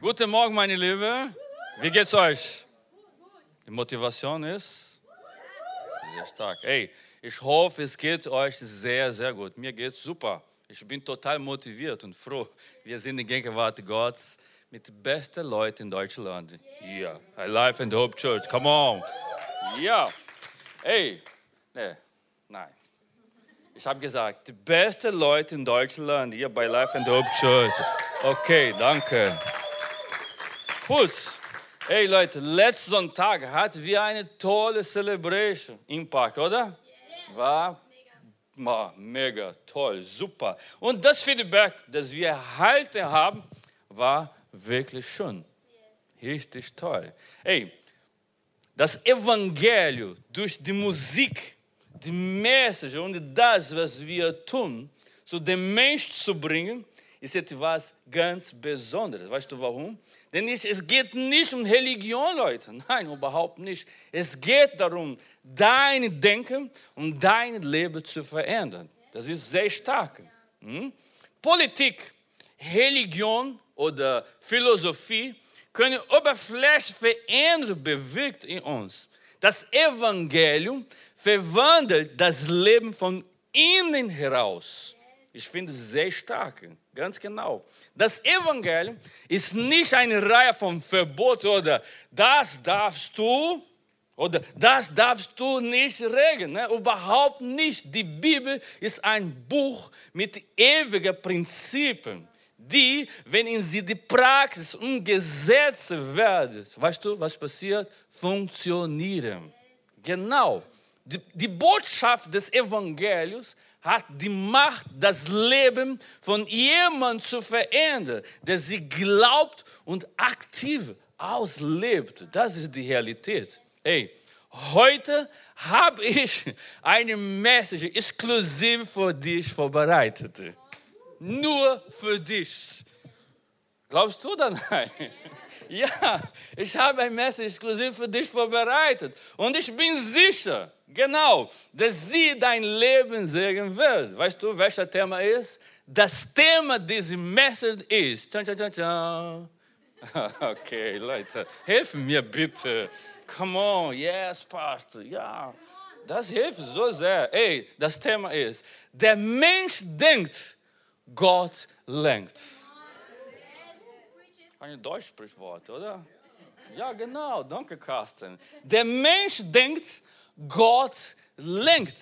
Guten Morgen, meine Liebe. Wie geht's euch? Die Motivation ist sehr stark. Hey, ich hoffe, es geht euch sehr, sehr gut. Mir geht's super. Ich bin total motiviert und froh. Wir sind in Gegenwart Gottes mit den besten Leuten in Deutschland. Ja, yeah. Life and Hope Church. Come on. Ja. Hey, nee, nein. Ich habe gesagt, die besten Leute in Deutschland hier bei Life and Hope Church. Okay, danke. Gut. Hey Leute, letzten Sonntag hatten wir eine tolle Celebration im Park, oder? War mega. mega toll, super. Und das Feedback, das wir erhalten haben, war wirklich schön. Richtig toll. Hey, das Evangelium durch die Musik die Message und das, was wir tun, zu dem Menschen zu bringen, ist etwas ganz Besonderes. Weißt du warum? Denn es geht nicht um Religion, Leute. Nein, überhaupt nicht. Es geht darum, dein Denken und dein Leben zu verändern. Das ist sehr stark. Hm? Politik, Religion oder Philosophie können Oberfläche verändern, bewegt in uns. Das Evangelium verwandelt das Leben von innen heraus. Ich finde es sehr stark, ganz genau. Das Evangelium ist nicht eine Reihe von Verboten oder das darfst du oder das darfst du nicht regeln. Ne? Überhaupt nicht. Die Bibel ist ein Buch mit ewigen Prinzipien, die, wenn in sie die Praxis umgesetzt werden, weißt du, was passiert? Funktionieren. Genau. Die, die Botschaft des Evangeliums hat die Macht, das Leben von jemandem zu verändern, der sie glaubt und aktiv auslebt. Das ist die Realität. Hey, heute habe ich eine Message exklusiv für dich vorbereitet. Nur für dich. Glaubst du nein? Ja, ich habe ein Message exklusiv für dich vorbereitet. Und ich bin sicher, genau, dass sie dein Leben segnen wird. Weißt du, welches Thema ist? Das Thema dieser Message ist. Tschan, tschan, tschan, Okay, Leute, helfen mir bitte. Come on, yes, Pastor. Ja, das hilft so sehr. Ey, das Thema ist, der Mensch denkt, Gott lenkt. Ein Deutschsprichwort, oder? Ja, genau, danke, Carsten. Der Mensch denkt, Gott lenkt.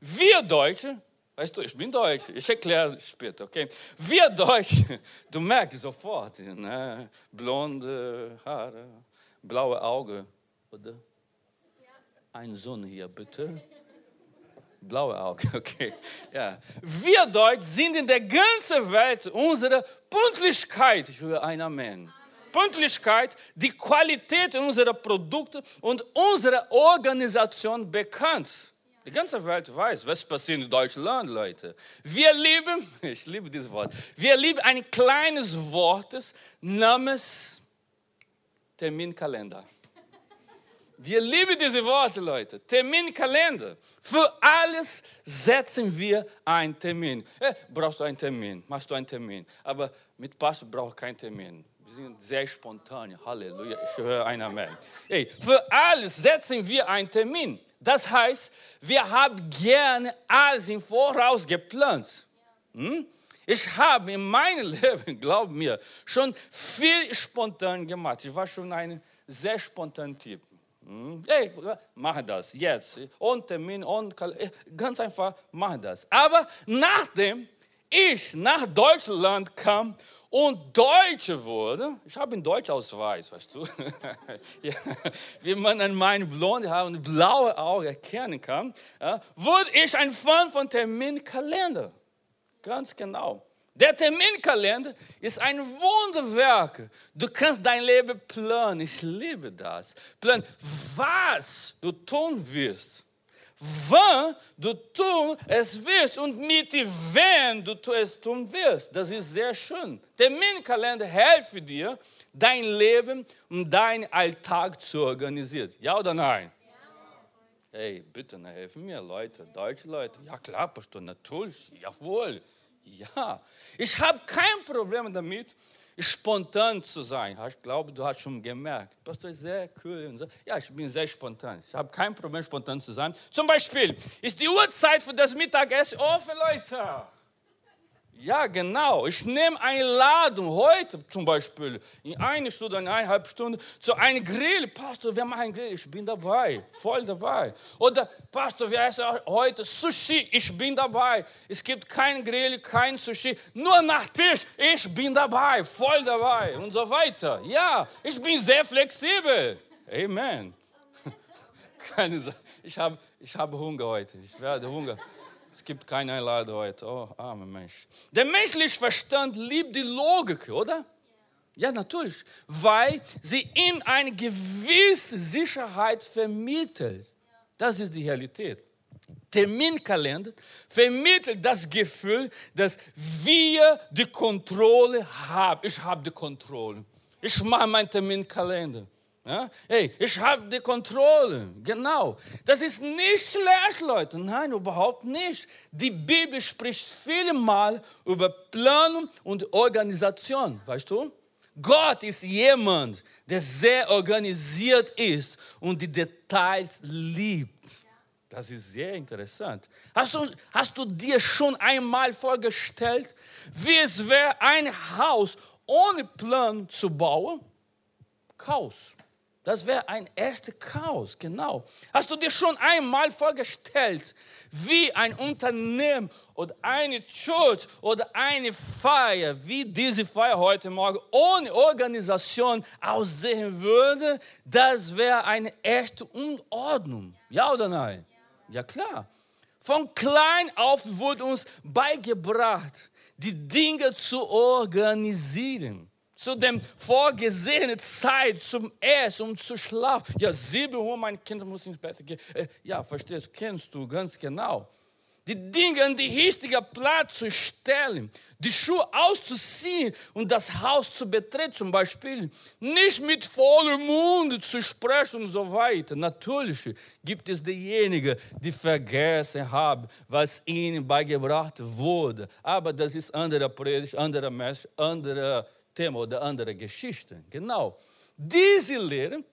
Wir Deutsche, weißt du, ich bin Deutsch, ich erkläre später, okay? Wir Deutsche, du merkst sofort, ne? blonde Haare, blaue Augen, oder? Ein Sohn hier, bitte. Blaue Augen, okay. Ja. Wir Deutsch sind in der ganzen Welt unsere Pünktlichkeit, ich höre ein Amen. Pünktlichkeit, die Qualität unserer Produkte und unserer Organisation bekannt. Die ganze Welt weiß, was passiert in Deutschland, Leute. Wir lieben, ich liebe dieses Wort, wir lieben ein kleines Wort namens Terminkalender. Wir lieben diese Worte, Leute. Terminkalender. Für alles setzen wir einen Termin. Eh, brauchst du einen Termin? Machst du einen Termin? Aber mit Pastor brauche ich keinen Termin. Wir sind sehr spontan. Halleluja. Ich höre ein Amen. Hey, für alles setzen wir einen Termin. Das heißt, wir haben gerne alles im Voraus geplant. Hm? Ich habe in meinem Leben, glaub mir, schon viel spontan gemacht. Ich war schon ein sehr spontaner Typ. Hm? Hey, mach das jetzt. Und Termin, und ganz einfach, mach das. Aber nachdem ich nach Deutschland kam und Deutsche wurde, ich habe einen Deutschausweis, weißt du, ja, wie man an meinen blonden Haaren und blaue Augen erkennen kann, ja, wurde ich ein Fan von Terminkalender. Ganz genau. Der Terminkalender ist ein Wunderwerk. Du kannst dein Leben planen. Ich liebe das. Plan, was du tun wirst. Wann du tun es wirst und mit wem du es tun wirst. Das ist sehr schön. Terminkalender hilft dir, dein Leben und deinen Alltag zu organisieren. Ja oder nein? Hey, bitte, helfen mir Leute, deutsche Leute. Ja klar, Pastor, natürlich, jawohl. Ja, ich habe kein Problem damit, spontan zu sein. Ich glaube, du hast schon gemerkt. Pastor ist sehr cool. Ja, ich bin sehr spontan. Ich habe kein Problem, spontan zu sein. Zum Beispiel ist die Uhrzeit für das Mittagessen offen, Leute. Ja, genau. Ich nehme eine Ladung heute zum Beispiel in eine Stunde, eineinhalb Stunden zu einem Grill. Pastor, wir machen Grill. Ich bin dabei, voll dabei. Oder Pastor, wir essen heute Sushi. Ich bin dabei. Es gibt kein Grill, kein Sushi, nur nach Tisch. Ich bin dabei, voll dabei und so weiter. Ja, ich bin sehr flexibel. Amen. Keine Sache. Ich habe ich hab Hunger heute. Ich werde Hunger. Es gibt keine Einladung heute. Oh, armer Mensch. Der menschliche Verstand liebt die Logik, oder? Ja, natürlich. Weil sie ihm eine gewisse Sicherheit vermittelt. Das ist die Realität. Terminkalender vermittelt das Gefühl, dass wir die Kontrolle haben. Ich habe die Kontrolle. Ich mache meinen Terminkalender. Ja? Hey, ich habe die Kontrolle. Genau. Das ist nicht schlecht, Leute. Nein, überhaupt nicht. Die Bibel spricht vielmal über Planung und Organisation. Weißt du? Gott ist jemand, der sehr organisiert ist und die Details liebt. Das ist sehr interessant. Hast du, hast du dir schon einmal vorgestellt, wie es wäre, ein Haus ohne Plan zu bauen? Chaos. Das wäre ein echter Chaos, genau. Hast du dir schon einmal vorgestellt, wie ein Unternehmen oder eine Church oder eine Feier, wie diese Feier heute Morgen, ohne Organisation aussehen würde? Das wäre eine echte Unordnung. Ja oder nein? Ja klar. Von klein auf wurde uns beigebracht, die Dinge zu organisieren zu dem vorgesehenen Zeit zum Essen, um zu schlafen. Ja, sieben Uhr, mein Kind muss ins Bett gehen. Äh, ja, verstehst du, kennst du ganz genau. Die Dinge an die richtige Platz zu stellen, die Schuhe auszuziehen und das Haus zu betreten zum Beispiel. Nicht mit vollem Mund zu sprechen und so weiter. Natürlich gibt es diejenigen, die vergessen haben, was ihnen beigebracht wurde. Aber das ist andere Predigt, andere Message, andere Thema oder andere Geschichte. Genau. Diese Lehren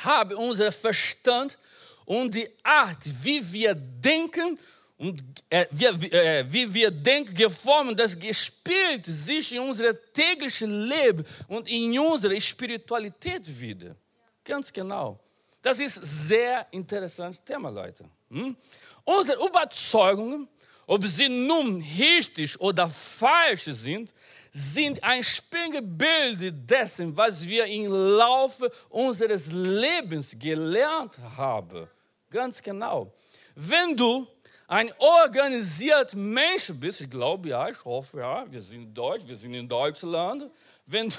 haben unseren Verstand und die Art, wie wir denken und äh, wie, äh, wie wir denken, geformt, das gespielt sich in unser täglichen Leben und in unserer Spiritualität wieder. Ganz genau. Das ist ein sehr interessantes Thema, Leute. Hm? Unsere Überzeugungen, ob sie nun richtig oder falsch sind, sind ein Spiegelbild dessen, was wir im Laufe unseres Lebens gelernt haben. Ganz genau. Wenn du ein organisierter Mensch bist, ich glaube ja, ich hoffe ja, wir sind Deutsch, wir sind in Deutschland. Wenn du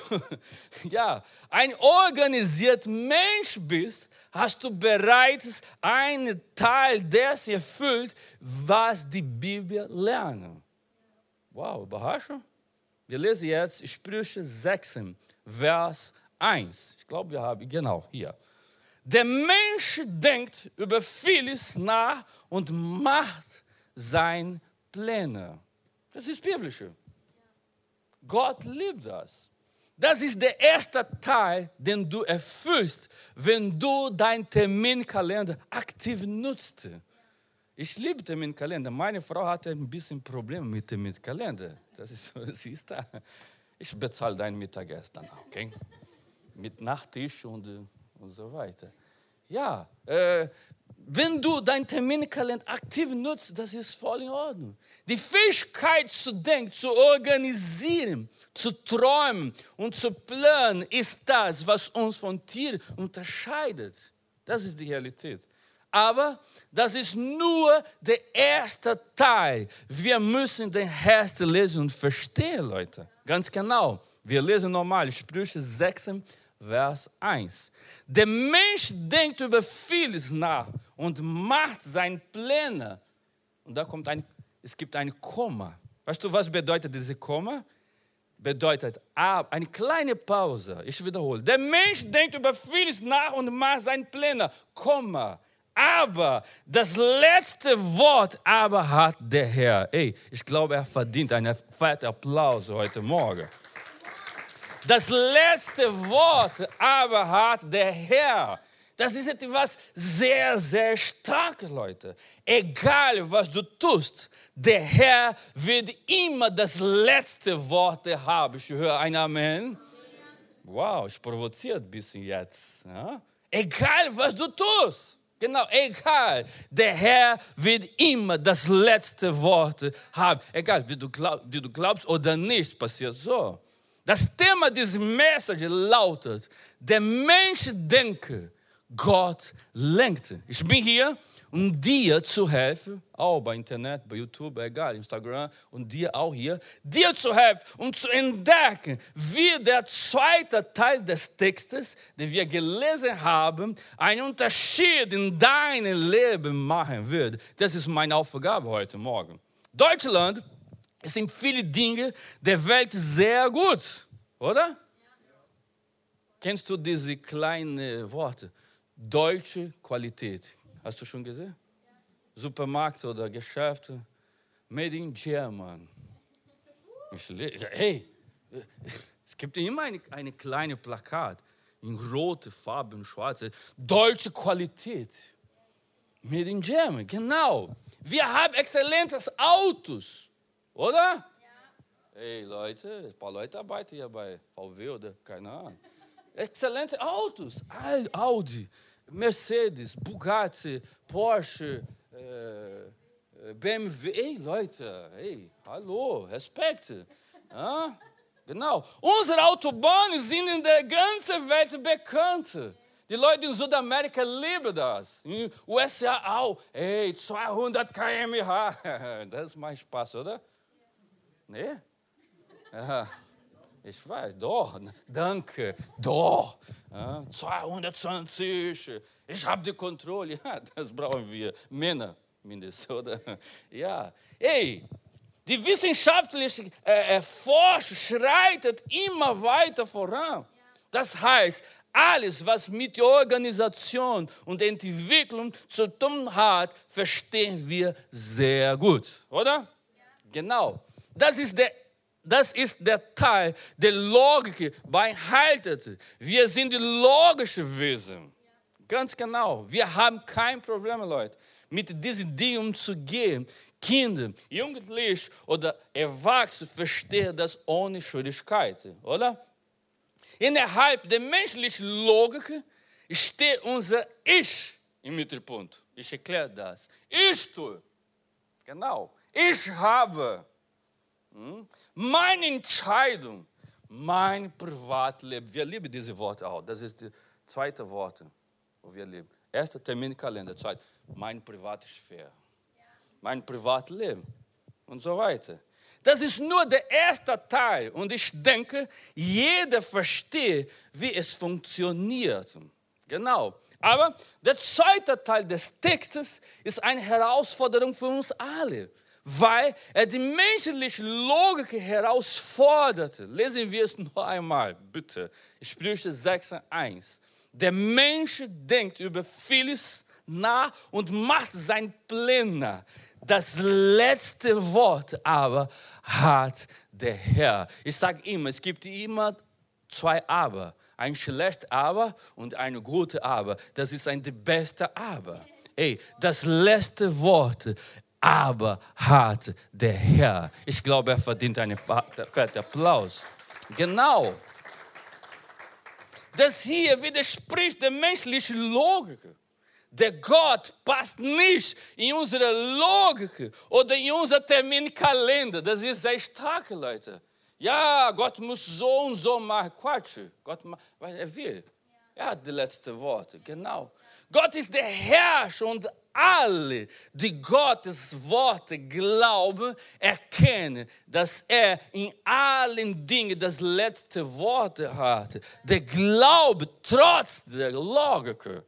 ja, ein organisierter Mensch bist, hast du bereits einen Teil dessen erfüllt, was die Bibel lernt. Wow, Überraschung. Wir lesen jetzt Sprüche 6, Vers 1. Ich glaube, wir haben, genau, hier. Der Mensch denkt über vieles nach und macht seine Pläne. Das ist biblisch. Gott liebt das. Das ist der erste Teil, den du erfüllst, wenn du deinen Terminkalender aktiv nutzt. Ich liebe Terminkalender. Meine Frau hatte ein bisschen Probleme mit Terminkalender. Das ist so, siehst du, ich bezahle dein Mittagessen okay? Mit Nachttisch und, und so weiter. Ja, äh, wenn du deinen Terminkalender aktiv nutzt, das ist voll in Ordnung. Die Fähigkeit zu denken, zu organisieren, zu träumen und zu planen, ist das, was uns von Tieren unterscheidet. Das ist die Realität. Aber das ist nur der erste Teil. Wir müssen den Rest lesen und verstehen, Leute. Ganz genau. Wir lesen normal Sprüche 6, Vers 1. Der Mensch denkt über vieles nach und macht seine Pläne. Und da kommt ein, es gibt ein Komma. Weißt du, was bedeutet diese Komma? Bedeutet eine kleine Pause. Ich wiederhole. Der Mensch denkt über vieles nach und macht seine Pläne. Komma aber das letzte Wort aber hat der Herr. Ey, ich glaube, er verdient einen fetten Applaus heute Morgen. Das letzte Wort aber hat der Herr. Das ist etwas sehr, sehr Starkes, Leute. Egal, was du tust, der Herr wird immer das letzte Wort haben. Ich höre ein Amen. Wow, ich provoziert ein bisschen jetzt. Ja? Egal, was du tust. Genau, egal. Der Herr wird immer das letzte Wort haben. Egal, wie du, glaub, wie du glaubst oder nicht, passiert so. Das Thema dieser Message lautet, der Mensch denke, Gott lenkt. Ich bin hier, um dir zu helfen, auch bei Internet, bei YouTube, egal, Instagram und dir auch hier, dir zu helfen, um zu entdecken, wie der zweite Teil des Textes, den wir gelesen haben, einen Unterschied in deinem Leben machen wird. Das ist meine Aufgabe heute Morgen. Deutschland ist in vielen Dingen der Welt sehr gut, oder? Ja. Kennst du diese kleinen Worte? Deutsche Qualität. Hast du schon gesehen? Supermarkt oder Geschäfte. Made in German. Hey, es gibt immer eine, eine kleine Plakat in rote Farben, schwarze. Deutsche Qualität. Made in German, genau. Wir haben exzellentes Autos, oder? Ja. Hey Leute, ein paar Leute arbeiten ja bei VW oder keine Ahnung. Exzellente Autos, Audi, Mercedes, Bugatti, Porsche, äh, BMW. Ey, Leute, hey, hallo, Respekt. Ja? Genau. Unsere Autobahnen sind in der ganzen Welt bekannt. Die Leute in Südamerika lieben das. In USA auch. Hey, 200 km/h. Das macht Spaß, oder? Nee? Ja. Ich weiß, doch, danke, doch. Ja, 220, ich habe die Kontrolle. Ja, das brauchen wir, Männer mindestens, oder? Ja, ey, die wissenschaftliche äh, Forschung schreitet immer weiter voran. Das heißt, alles, was mit der Organisation und Entwicklung zu tun hat, verstehen wir sehr gut, oder? Genau. Das ist der das ist der Teil der Logik beinhaltet. Wir sind die logischen Wesen. Ganz genau. Wir haben kein Problem, Leute, mit diesen Dingen umzugehen. Kinder, Jugendliche oder Erwachsene verstehen das ohne Schwierigkeit, oder? Innerhalb der menschlichen Logik steht unser Ich im Mittelpunkt. Ich erkläre das. Ich tue. Genau. Ich habe. Hm? Meine Entscheidung, mein Privatleben. Wir lieben diese Worte auch. Das ist das zweite Wort, wo wir leben. Erster Terminkalender, zweit, mein Privatsphäre. Mein Privatleben und so weiter. Das ist nur der erste Teil und ich denke, jeder versteht, wie es funktioniert. Genau. Aber der zweite Teil des Textes ist eine Herausforderung für uns alle weil er die menschliche Logik herausforderte. Lesen wir es noch einmal, bitte. Sprüche 6,1. Der Mensch denkt über vieles nach und macht sein Pläne. Das letzte Wort aber hat der Herr. Ich sage immer, es gibt immer zwei Aber. Ein schlecht Aber und eine gute Aber. Das ist ein beste Aber. Ey, das letzte Wort aber hat der Herr. Ich glaube, er verdient einen fetten Applaus. Genau. Das hier widerspricht der menschlichen Logik. Der Gott passt nicht in unsere Logik oder in unser Terminkalender. Das ist sehr stark, Leute. Ja, Gott muss so und so machen. Quatsch. Gott, was er will. Er hat die letzten Worte. Genau. Gott ist der Herrscher und alle, die Gottes Worte glauben, erkennen, dass er in allen Dingen das letzte Wort hat. Der Glaube trotz der Logik.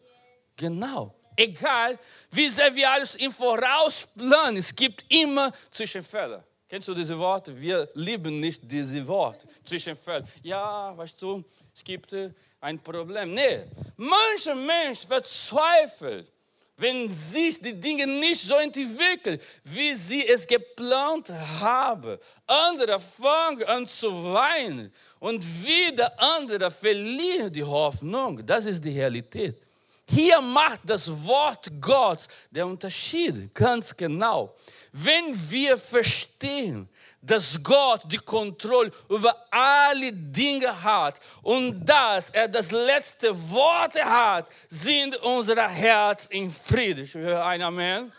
Genau. Egal, wie sehr wir alles im Voraus planen, es gibt immer Zwischenfälle. Kennst du diese Worte? Wir lieben nicht diese Worte. Zwischenfälle. Ja, weißt du, es gibt ein Problem. Nee, mancher Mensch verzweifelt wenn sich die Dinge nicht so entwickeln, wie sie es geplant haben. Andere fangen an zu weinen und wieder andere verlieren die Hoffnung. Das ist die Realität. Hier macht das Wort Gottes den Unterschied, ganz genau. Wenn wir verstehen, dass Gott die Kontrolle über alle Dinge hat und dass er das letzte Wort hat, sind unsere Herzen in Frieden. Ich ein Amen. Amen.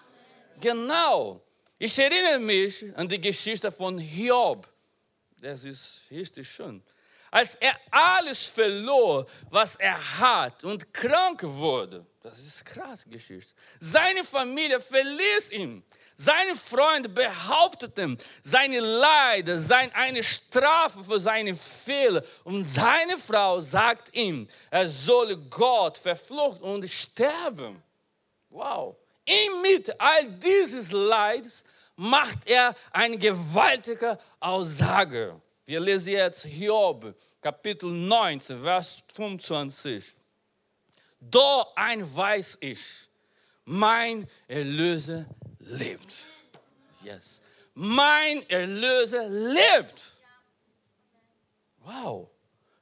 Genau. Ich erinnere mich an die Geschichte von Hiob. Das ist richtig schön. Als er alles verlor, was er hat und krank wurde, das ist krass Geschichte. Seine Familie verließ ihn. Seine Freunde behaupteten, seine Leide seien eine Strafe für seine Fehler. Und seine Frau sagt ihm, er solle Gott verflucht und sterben. Wow. Inmitten all dieses Leids macht er eine gewaltige Aussage. Wir lesen jetzt Hiob, Kapitel 19, Vers 25. Doch ein weiß ich, mein Erlöser lebt. Yes. Mein Erlöser lebt. Wow.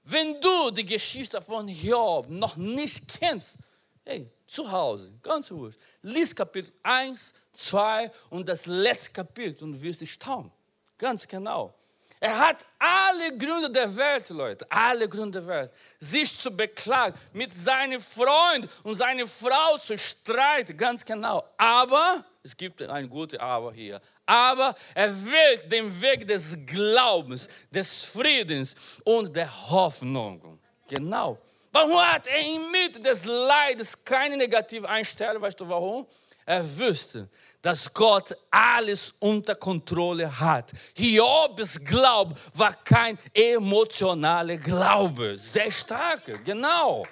Wenn du die Geschichte von Job noch nicht kennst, hey, zu Hause, ganz ruhig, lies Kapitel 1, 2 und das letzte Kapitel und wirst dich staunen. Ganz genau. Er hat alle Gründe der Welt, Leute, alle Gründe der Welt, sich zu beklagen, mit seinem Freund und seiner Frau zu streiten, ganz genau. Aber, es gibt ein gutes Aber hier, aber er wählt den Weg des Glaubens, des Friedens und der Hoffnung. Genau. Warum hat er inmitten des Leides keine negative Einstellung? Weißt du warum? Er wüsste, dass Gott alles unter Kontrolle hat. Hiobs Glaube war kein emotionaler Glaube, sehr stark, genau.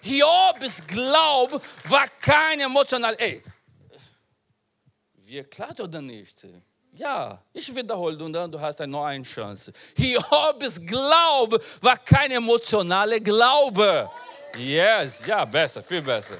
Hiobs Glaube war kein emotionaler, ey, wir klar oder nicht? Ja, ich wiederhole und dann du hast eine Chance. Hiobs Glaube war kein emotionaler Glaube. Yes, ja, besser, viel besser.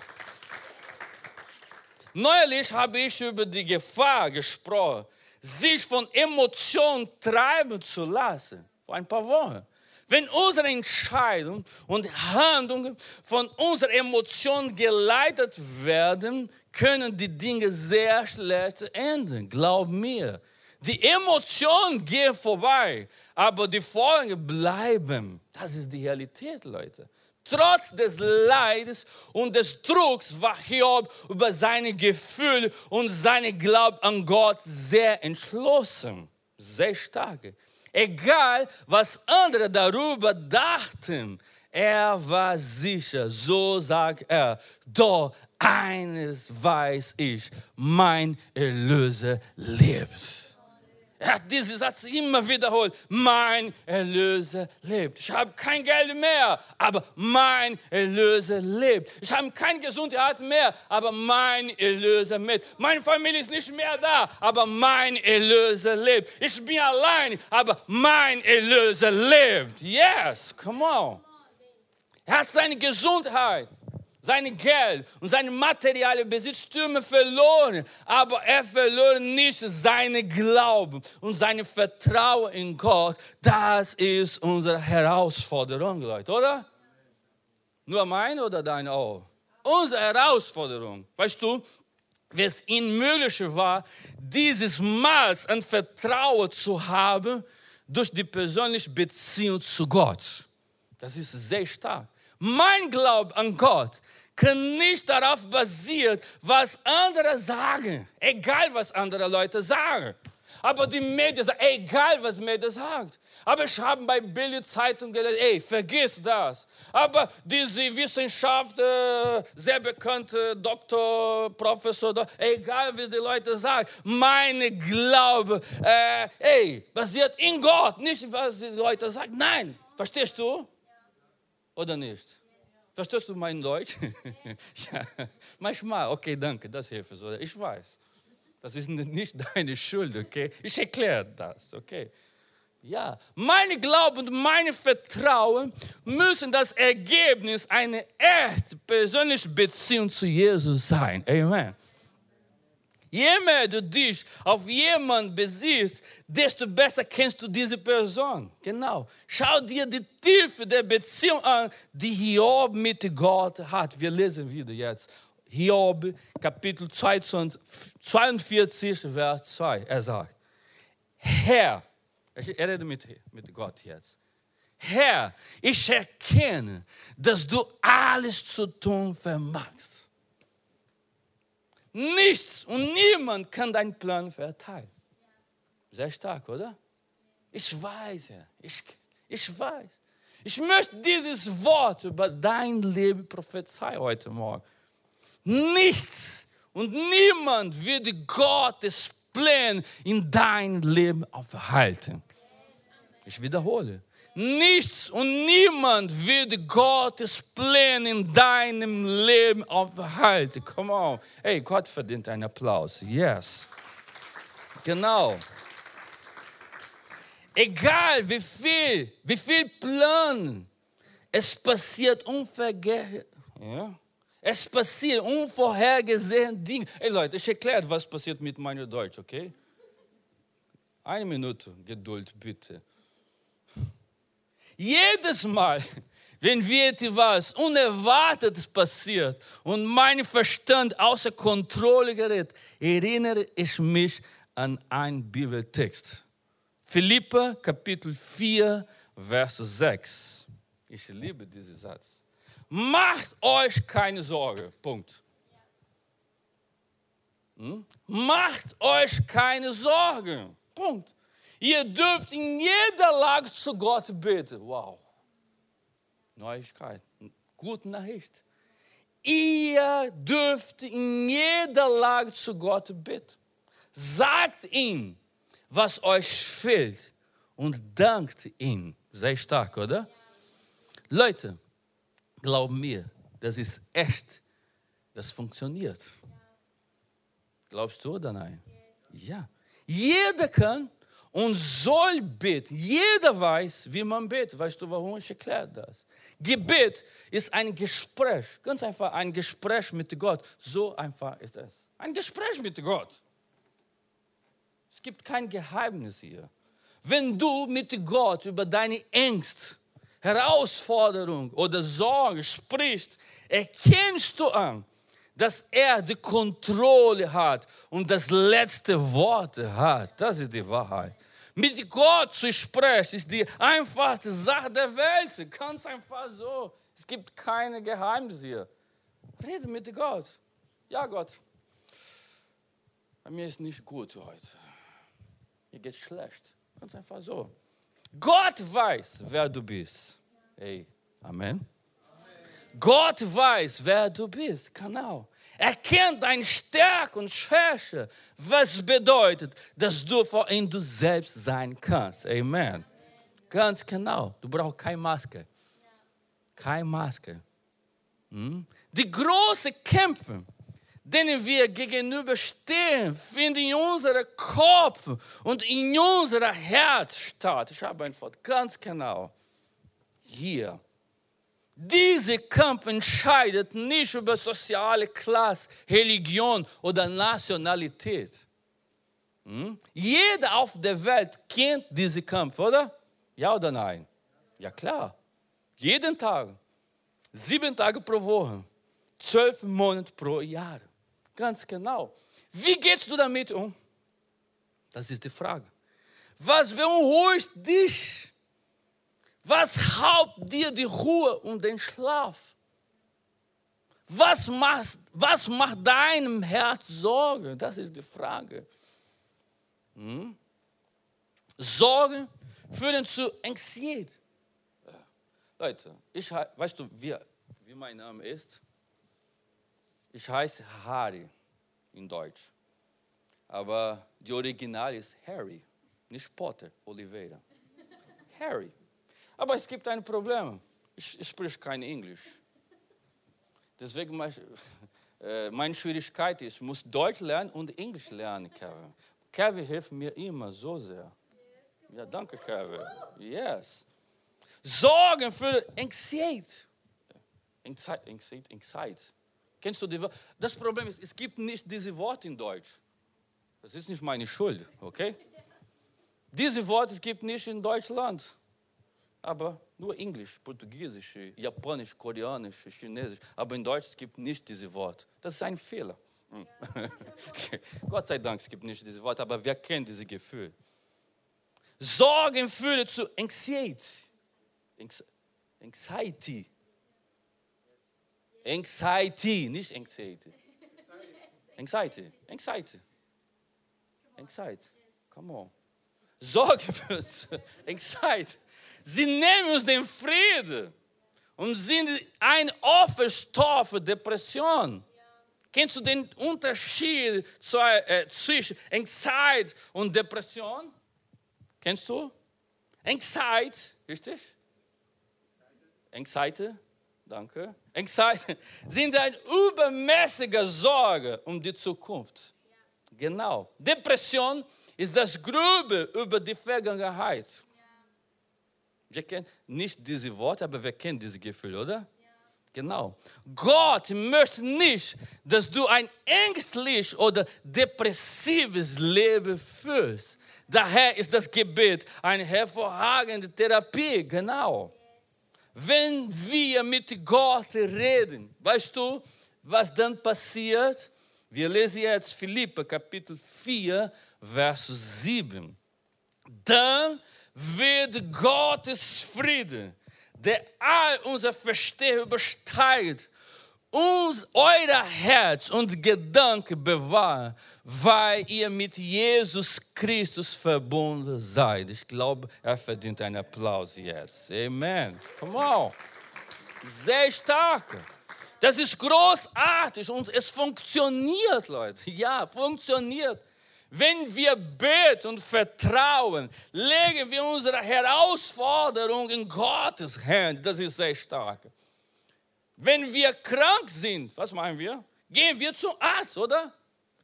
Neulich habe ich über die Gefahr gesprochen, sich von Emotionen treiben zu lassen. Vor ein paar Wochen. Wenn unsere Entscheidungen und Handlungen von unseren Emotionen geleitet werden, können die Dinge sehr schlecht enden. Glaub mir. Die Emotionen gehen vorbei, aber die Folgen bleiben. Das ist die Realität, Leute. Trotz des Leides und des Drucks war Hiob über seine Gefühle und seine Glauben an Gott sehr entschlossen, sehr stark. Egal, was andere darüber dachten, er war sicher, so sagt er, doch eines weiß ich, mein Erlöser lebt. Er hat diesen Satz immer wiederholt. Mein Erlöser lebt. Ich habe kein Geld mehr, aber mein Erlöser lebt. Ich habe keine Gesundheit mehr, aber mein Erlöser lebt. Meine Familie ist nicht mehr da, aber mein Erlöser lebt. Ich bin allein, aber mein Erlöser lebt. Yes, come on. Er hat seine Gesundheit sein Geld und seine materiellen Besitztümer verloren, aber er verlor nicht seinen Glauben und sein Vertrauen in Gott. Das ist unsere Herausforderung, Leute, oder? Nur meine oder deine auch? Unsere Herausforderung, weißt du, wie es ihm möglich war, dieses Maß an Vertrauen zu haben durch die persönliche Beziehung zu Gott. Das ist sehr stark. Mein Glaube an Gott kann nicht darauf basieren, was andere sagen. Egal, was andere Leute sagen. Aber die Medien sagen, egal, was Medien sagt. Aber ich habe bei Bildzeitung gelesen, ey, vergiss das. Aber diese Wissenschaft, äh, sehr bekannte Doktor, Professor, egal wie die Leute sagen, meine Glaube, äh, ey, basiert in Gott, nicht was die Leute sagen. Nein, verstehst du? Oder nicht? Verstehst du mein Deutsch? ja, manchmal, okay, danke, das hilft so. Ich weiß, das ist nicht deine Schuld, okay? Ich erkläre das, okay? Ja, meine Glauben und meine Vertrauen müssen das Ergebnis einer echt persönlichen Beziehung zu Jesus sein. Amen. Je mehr du dich auf jemanden besiehst, desto besser kennst du diese Person. Genau. Schau dir die Tiefe der Beziehung an, die Hiob mit Gott hat. Wir lesen wieder jetzt. Hiob, Kapitel 42, Vers 2. Er sagt, Herr, er redet mit, mit Gott jetzt. Herr, ich erkenne, dass du alles zu tun vermagst. Nichts und niemand kann deinen Plan verteilen. Sehr stark, oder? Ich weiß, Herr. Ich, ich weiß. Ich möchte dieses Wort über dein Leben prophezeien heute Morgen. Nichts und niemand wird Gottes Plan in dein Leben aufhalten. Ich wiederhole. Nichts und niemand wird Gottes Pläne in deinem Leben aufhalten. Come on. Hey, Gott verdient einen Applaus. Yes. Genau. Egal wie viel, wie viel Plan, es passiert unvergessen. Ja? Es passiert unvorhergesehen Dinge. Hey Leute, ich erkläre, was passiert mit meinem Deutsch, okay? Eine Minute Geduld, bitte. Jedes Mal, wenn wir etwas Unerwartetes passiert und mein Verstand außer Kontrolle gerät, erinnere ich mich an einen Bibeltext. Philippa Kapitel 4, Vers 6. Ich liebe diesen Satz. Macht euch keine Sorge. Punkt. Hm? Macht euch keine Sorgen. Punkt. Ihr dürft in jeder Lage zu Gott beten. Wow. Neuigkeit. Gute Nachricht. Ihr dürft in jeder Lage zu Gott beten. Sagt ihm, was euch fehlt und dankt ihm. Sehr stark, oder? Leute, glaub mir, das ist echt. Das funktioniert. Glaubst du oder nein? Ja. Jeder kann und soll beten. Jeder weiß, wie man betet. Weißt du, warum ich erkläre das? Gebet ist ein Gespräch, ganz einfach ein Gespräch mit Gott. So einfach ist es. Ein Gespräch mit Gott. Es gibt kein Geheimnis hier. Wenn du mit Gott über deine Ängste, Herausforderung oder Sorge sprichst, erkennst du an, dass er die Kontrolle hat und das letzte Wort hat. Das ist die Wahrheit. Mit Gott zu sprechen ist die einfachste Sache der Welt. Ganz einfach so. Es gibt keine Geheimnisse. Rede mit Gott. Ja, Gott. Bei mir ist nicht gut heute. Mir geht schlecht. Ganz einfach so. Gott weiß, wer du bist. Hey, Amen. Gott weiß, wer du bist. Genau. Er kennt deine Stärke und Schwäche, was bedeutet, dass du vor ihm du selbst sein kannst. Amen. Ganz genau. Du brauchst keine Maske. Keine Maske. Hm? Die großen Kämpfe, denen wir gegenüberstehen, finden in unserem Kopf und in unserem Herz statt. Ich habe ein Wort ganz genau. Hier dieser Kampf entscheidet nicht über soziale Klasse, Religion oder Nationalität. Hm? Jeder auf der Welt kennt diesen Kampf, oder? Ja oder nein? Ja klar. Jeden Tag. Sieben Tage pro Woche. Zwölf Monate pro Jahr. Ganz genau. Wie gehst du damit um? Das ist die Frage. Was beunruhigt dich? Was raubt dir die Ruhe und den Schlaf? Was macht, was macht deinem Herz Sorge? Das ist die Frage. Hm? Sorgen führen zu Anxiety. Leute, ich, weißt du, wie, wie mein Name ist? Ich heiße Harry in Deutsch. Aber die Original ist Harry, nicht Potter Oliveira. Harry. Aber es gibt ein Problem. Ich, ich spreche kein Englisch. Deswegen mein, äh, meine Schwierigkeit ist, ich muss Deutsch lernen und Englisch lernen, Kevin. Kevin hilft mir immer so sehr. Ja, danke, Kevin. Yes. Sorgen für Anxiety. Anxiety, Anxiety. Kennst du die Wörter? Das Problem ist, es gibt nicht diese Worte in Deutsch. Das ist nicht meine Schuld, okay? Diese Worte es gibt nicht in Deutschland. Aber nur Englisch, Portugiesisch, Japanisch, Koreanisch, Chinesisch. Aber in Deutsch es gibt nicht diese Worte. Das ist ein Fehler. Hm. Gott sei Dank, es gibt nicht diese Worte, aber wer kennt diese Gefühle? Sorgen führt zu Anxiety. Anxiety. Anxiety, nicht Anxiety. Anxiety. Anxiety. Anxiety. Come on. Sorge uns. Anxiety. Sie nehmen uns den Frieden und sind ein Opferstor für Depression. Kennst du den Unterschied äh, zwischen Anxiety und Depression? Kennst du? Anxiety, richtig? Anxiety, danke. Anxiety sind eine übermäßige Sorge um die Zukunft. Genau. Depression ist das Grübe über die Vergangenheit. Wir kennen nicht diese Worte, aber wir kennen diese Gefühle, oder? Genau. Gott möchte nicht, dass du ein ängstlich oder depressives Leben führst. Daher ist das Gebet eine hervorragende Therapie, genau. Wenn wir mit Gott reden, weißt du, was dann passiert? Wir lesen jetzt Philippe Kapitel 4, Vers 7. Dann wird Gottes Friede, der all unser Verstehen übersteigt, uns euer Herz und Gedanken bewahren, weil ihr mit Jesus Christus verbunden seid. Ich glaube, er verdient einen Applaus jetzt. Amen. Come on. Sehr stark. Das ist großartig und es funktioniert, Leute. Ja, funktioniert. Wenn wir beten und vertrauen, legen wir unsere Herausforderung in Gottes Hände. Das ist sehr stark. Wenn wir krank sind, was meinen wir? Gehen wir zum Arzt, oder?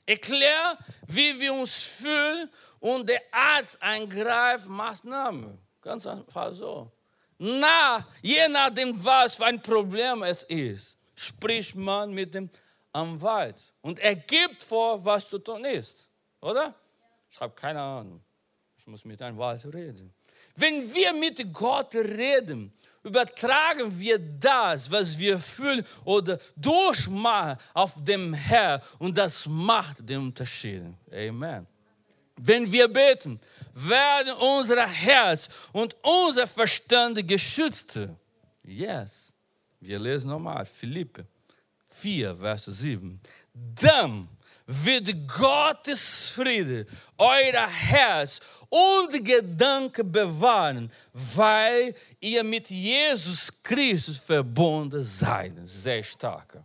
Erklär, wie wir uns fühlen und der Arzt eingreift Maßnahmen. Ganz einfach so. Na, je nachdem, was für ein Problem es ist, spricht man mit dem Anwalt und er gibt vor, was zu tun ist. Oder? Ich habe keine Ahnung. Ich muss mit einem Anwalt reden. Wenn wir mit Gott reden, übertragen wir das, was wir fühlen oder durchmachen auf dem Herr und das macht den Unterschied. Amen. Wenn wir beten, werden unser Herz und unser Verstand geschützt. Yes. Wir lesen nochmal Philippe 4, Vers 7. Dann wird Gottes Friede euer Herz und Gedanken bewahren, weil ihr mit Jesus Christus verbunden seid. Sehr stark.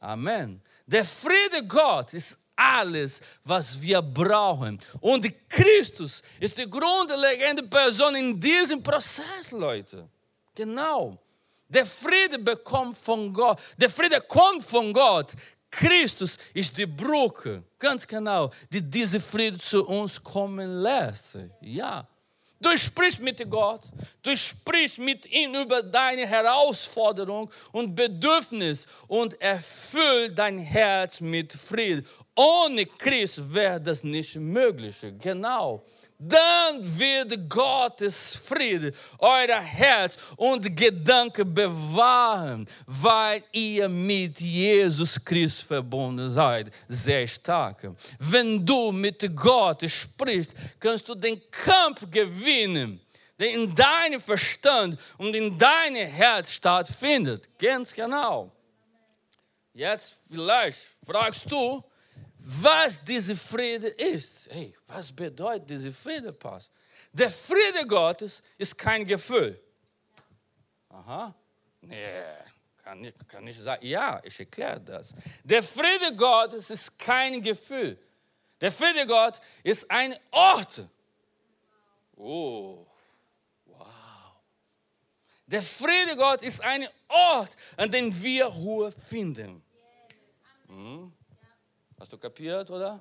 Amen. Der Friede Gott ist alles, was wir brauchen. Und Christus ist die grundlegende Person in diesem Prozess, Leute. Genau. Der Friede bekommt von Gott. Der Friede kommt von Gott. Christus ist die Brücke, ganz genau, die diese Friede zu uns kommen lässt. Ja. Du sprichst mit Gott, du sprichst mit ihm über deine Herausforderung und Bedürfnis und erfüll dein Herz mit Frieden. Ohne Christus wäre das nicht möglich. Genau dann wird Gottes Friede euer Herz und Gedanken bewahren, weil ihr mit Jesus Christus verbunden seid. Sehr stark. Wenn du mit Gott sprichst, kannst du den Kampf gewinnen, der in deinem Verstand und in deinem Herz stattfindet. Ganz genau. Jetzt vielleicht fragst du, was diese Friede ist. Hey, was bedeutet diese Friede, Pass? Der Friede Gottes ist kein Gefühl. Aha. Nee, kann nicht, kann nicht sagen. Ja, ich erkläre das. Der Friede Gottes ist kein Gefühl. Der Friede Gottes ist ein Ort. Oh, wow. Der Friede Gottes ist ein Ort, an dem wir Ruhe finden. Hast du kapiert, oder?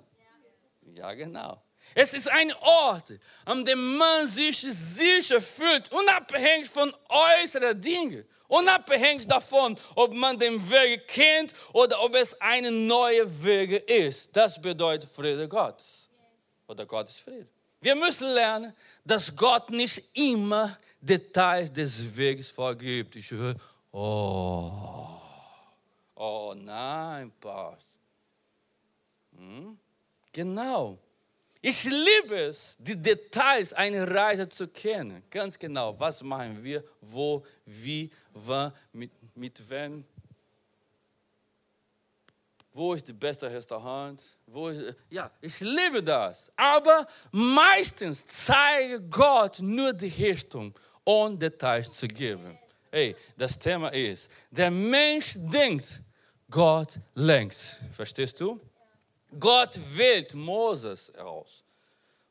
Ja, genau. Es ist ein Ort, an dem man sich sicher fühlt, unabhängig von äußeren Dingen. Unabhängig davon, ob man den Weg kennt oder ob es eine neue Wege ist. Das bedeutet Friede Gottes. Oder Gottes Friede. Wir müssen lernen, dass Gott nicht immer Details des Weges vorgibt. Ich höre, oh, oh nein, Pastor. Genau. Ich liebe es, die Details einer Reise zu kennen. Ganz genau, was machen wir, wo, wie, wann, mit, mit wem. Wo ist das beste Restaurant? Wo ist, ja, ich liebe das. Aber meistens zeigt Gott nur die Richtung, ohne Details zu geben. Hey, das Thema ist, der Mensch denkt, Gott lenkt. Verstehst du? Gott wählt Moses aus,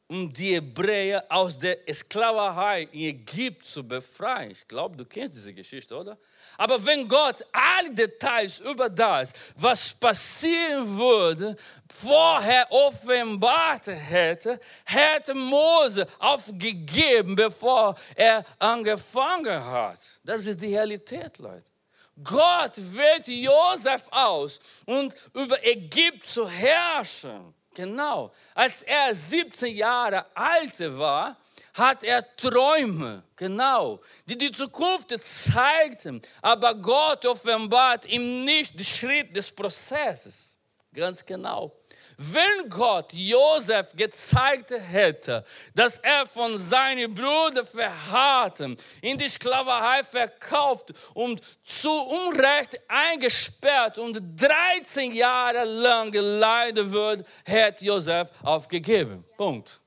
um die Hebräer aus der Sklaverei in Ägypten zu befreien. Ich glaube, du kennst diese Geschichte, oder? Aber wenn Gott alle Details über das, was passieren würde, vorher offenbart hätte, hätte Mose aufgegeben, bevor er angefangen hat. Das ist die Realität, Leute. Gott wählt Josef aus und über Ägypten zu herrschen. Genau. Als er 17 Jahre alt war, hat er Träume, genau, die die Zukunft zeigten. Aber Gott offenbart ihm nicht den Schritt des Prozesses. Ganz genau. Wenn Gott Josef gezeigt hätte, dass er von seinen Brüdern verharrten, in die Sklaverei verkauft und zu Unrecht eingesperrt und 13 Jahre lang leiden würde, hätte Josef aufgegeben. Punkt.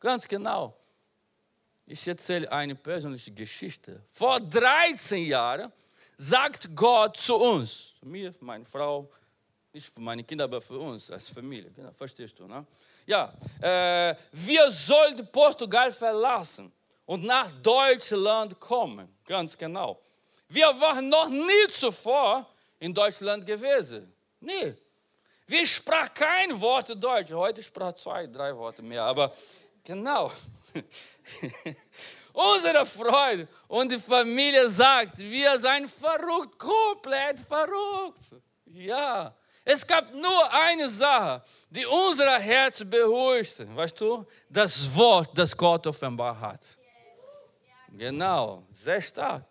Ganz genau. Ich erzähle eine persönliche Geschichte. Vor 13 Jahren sagt Gott zu uns, mir, meine Frau, nicht für meine Kinder, aber für uns als Familie. Genau, verstehst du, ne? Ja, äh, wir sollten Portugal verlassen und nach Deutschland kommen. Ganz genau. Wir waren noch nie zuvor in Deutschland gewesen. Nie. Wir sprachen kein Wort Deutsch. Heute sprach zwei, drei Worte mehr. Aber genau. Unsere Freunde und die Familie sagt, wir seien verrückt, komplett verrückt. Ja, es gab nur eine Sache, die unser Herz beruhigte. Weißt du? Das Wort, das Gott offenbar hat. Genau, sehr stark.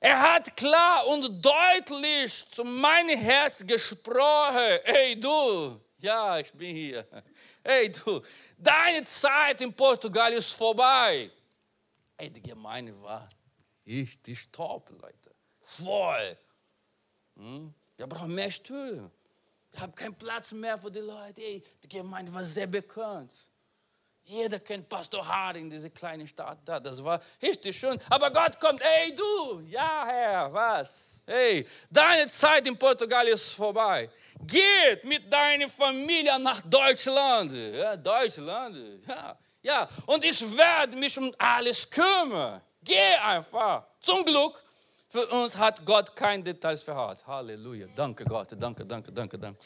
Er hat klar und deutlich zu meinem Herz gesprochen. Hey du, ja, ich bin hier. Hey du, deine Zeit in Portugal ist vorbei. Hey, die Gemeinde war richtig top, Leute. Voll. Hm? Wir brauchen mehr Stühle. Ich habe keinen Platz mehr für die Leute. Ey, die Gemeinde war sehr bekannt. Jeder kennt Pastor Harding, diese kleine Stadt da. Das war richtig schön. Aber Gott kommt, ey du, ja Herr, was? Hey, deine Zeit in Portugal ist vorbei. Geht mit deiner Familie nach Deutschland. Ja, Deutschland, ja. Ja, und ich werde mich um alles kümmern. Geh einfach. Zum Glück für uns hat Gott keine Details verharrt. Halleluja. Danke Gott. Danke, danke, danke, danke.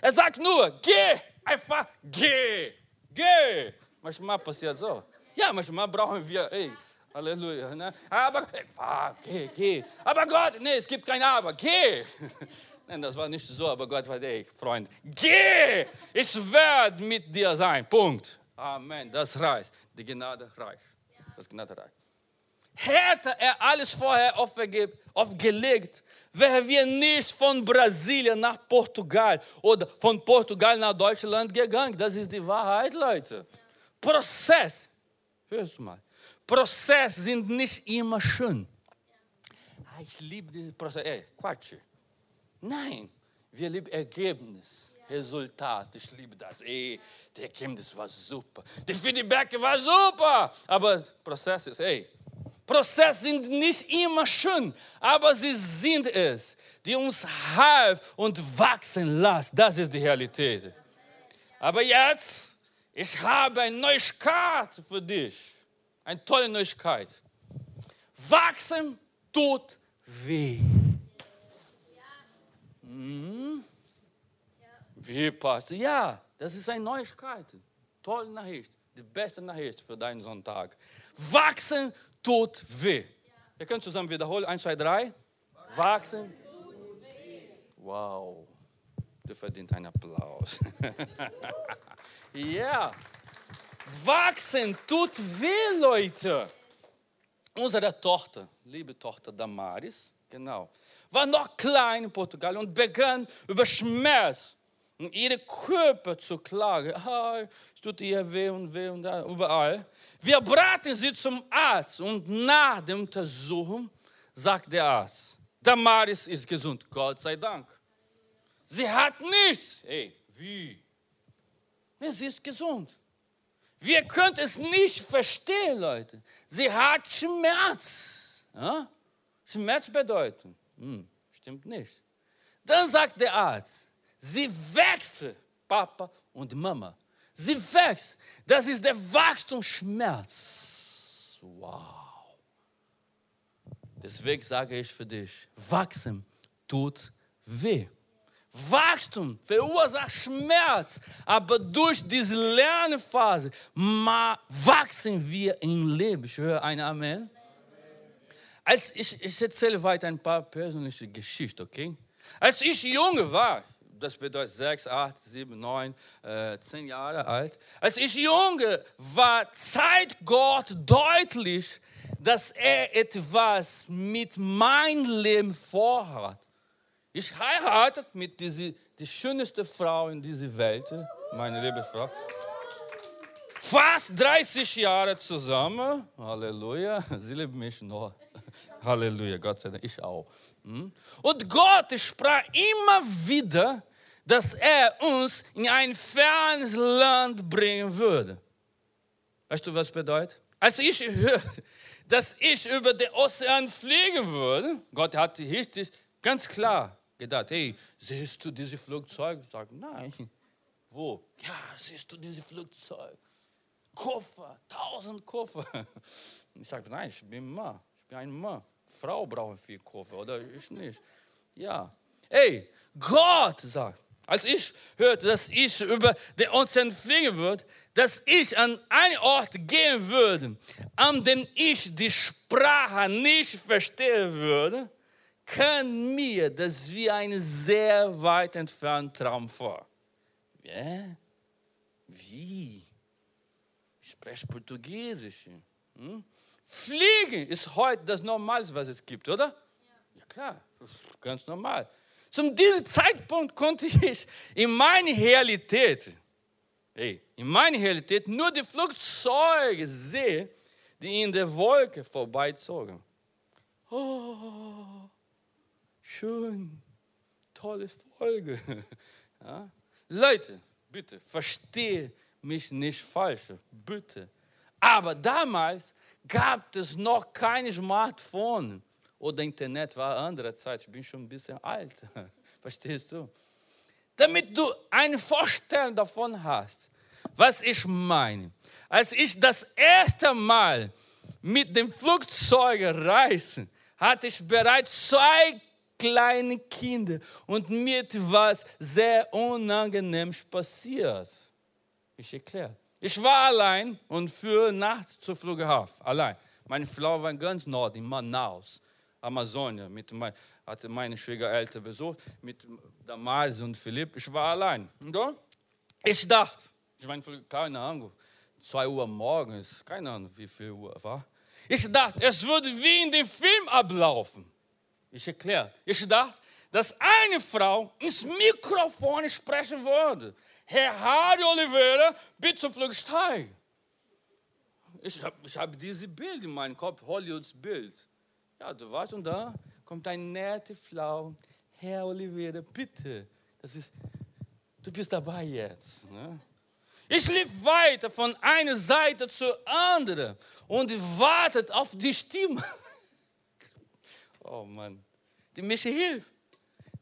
Er sagt nur, geh, einfach geh, geh. Manchmal passiert so. Ja, manchmal brauchen wir, ey, Halleluja. Ne? Aber, fahr, geh, geh. Aber Gott, nee, es gibt kein Aber, geh. Nein, das war nicht so, aber Gott war, ey, Freund, geh, ich werde mit dir sein. Punkt. Amen. Das reicht. Die Gnade reicht. Das Gnade reicht. Hätte er alles vorher aufgelegt, wären wir nicht von Brasilien nach Portugal oder von Portugal nach Deutschland gegangen. Das ist die Wahrheit, Leute. Prozess, hörst du mal, Prozess sind nicht immer schön. Ah, ich liebe den Prozess. Ey, Quatsch. Nein, wir lieben Ergebnis, Resultat. Ich liebe das. Ey, der Ergebnis war super. Die Feedback war super. Aber Prozess ist, ey, Prozesse sind nicht immer schön, aber sie sind es, die uns half und wachsen lassen. Das ist die Realität. Aber jetzt, ich habe eine Neuigkeit für dich. Eine tolle Neuigkeit. Wachsen tut weh. Hm? Wie passt? Ja, das ist eine Neuigkeit. Tolle Nachricht. die beste Nachricht für deinen Sonntag. Wachsen tut weh. Wir können zusammen wiederholen. Eins, zwei, drei. Wachsen. Wow. Du verdient einen Applaus. ja. Wachsen tut weh, Leute. Unsere Tochter, liebe Tochter Damaris, genau, war noch klein in Portugal und begann über Schmerz in ihrem Körper zu klagen. Ah, es tut ihr weh und weh und da, überall. Wir brachten sie zum Arzt und nach der Untersuchung sagt der Arzt, Damaris ist gesund, Gott sei Dank. Sie hat nichts. Hey, wie? Sie ist gesund. Wir können es nicht verstehen, Leute. Sie hat Schmerz. Ja? Schmerz bedeutet, hm, stimmt nicht. Dann sagt der Arzt, sie wächst, Papa und Mama. Sie wächst. Das ist der Wachstumsschmerz. Wow. Deswegen sage ich für dich, wachsen tut weh. Wachstum verursacht Schmerz, aber durch diese Lernphase wachsen wir im Leben. Ich höre ein Amen. Als ich, ich erzähle weiter ein paar persönliche Geschichten, okay? Als ich junge war, das bedeutet sechs, acht, sieben, neun, äh, zehn Jahre alt. Als ich junge war, zeigt Gott deutlich, dass er etwas mit meinem Leben vorhat. Ich heiratet mit dieser, die schönste Frau in dieser Welt, meine liebe Frau. Fast 30 Jahre zusammen. Halleluja. Sie liebt mich noch. Halleluja, Gott sei Dank, ich auch. Hm? Und Gott sprach immer wieder, dass er uns in ein fernes Land bringen würde. Weißt du, was bedeutet? Als ich hörte, dass ich über den Ozean fliegen würde, Gott hat richtig ganz klar gedacht, hey, siehst du diese Flugzeug? Ich sage, nein. Wo? Ja, siehst du diese Flugzeug? Koffer, tausend Koffer. Ich sage, nein, ich bin Mann, ich bin ein Mann. Frau braucht viel Koffer, oder ich nicht. Ja. Hey, Gott sagt, als ich hörte, dass ich über den Ozean fliegen würde, dass ich an einen Ort gehen würde, an dem ich die Sprache nicht verstehen würde, kam mir das wie ein sehr weit entfernter Traum vor. Ja? Wie? Ich spreche Portugiesisch. Hm? Fliegen ist heute das Normalste, was es gibt, oder? Ja, ja klar, ganz normal. Zum diesem Zeitpunkt konnte ich in meiner Realität, hey, in meiner Realität nur die Flugzeuge sehen, die in der Wolke vorbeizogen. Oh, schön, tolles Folge. Ja? Leute, bitte, verstehe mich nicht falsch, bitte. Aber damals gab es noch kein Smartphone oder Internet, war andere Zeit, ich bin schon ein bisschen alt, verstehst du? Damit du eine Vorstellung davon hast, was ich meine. Als ich das erste Mal mit dem Flugzeug reiste, hatte ich bereits zwei kleine Kinder und mir etwas sehr Unangenehmes passiert. Ich erkläre. Ich war allein und fuhr nachts zur Flughafen. Allein. Meine Frau war ganz Nord, in Manaus, Amazonia. Mit mein, hatte meine Schwiegereltern besucht, mit Damaris und Philipp. Ich war allein. Und ich dachte, ich meine, keine Ahnung, 2 Uhr morgens, keine Ahnung, wie viel Uhr war. Ich dachte, es würde wie in dem Film ablaufen. Ich erkläre. Ich dachte, dass eine Frau ins Mikrofon sprechen würde. Herr Hardy Oliveira, bitte Flugsteig. Ich habe ich hab dieses Bild in meinem Kopf, Hollywoods Bild. Ja, du weißt, und da kommt eine nette Frau. Herr Oliveira, bitte. Das ist, du bist dabei jetzt. Ne? Ich lief weiter von einer Seite zur anderen und wartet auf die Stimme. Oh Mann, die mich hilft.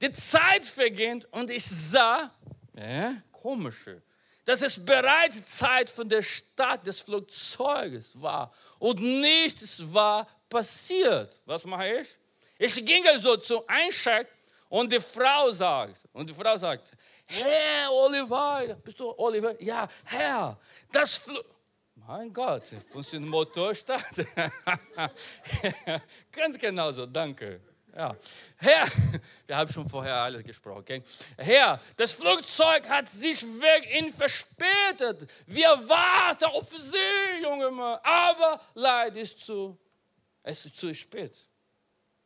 Die Zeit vergeht und ich sah, ja, komische, dass es bereits Zeit von der Stadt des Flugzeuges war und nichts war passiert. Was mache ich? Ich ging also zum Eincheck und die Frau sagt, und die Frau sagt, Herr Oliver, bist du Oliver? Ja, Herr, das Flugzeug Mein Gott, funktioniert Motor starten. Ganz genau so, danke. Ja. Herr, wir haben schon vorher alles gesprochen. Okay? Herr, das Flugzeug hat sich wegen verspätet. Wir warten auf Sie, junge Mann. Aber leider ist zu, es ist zu spät.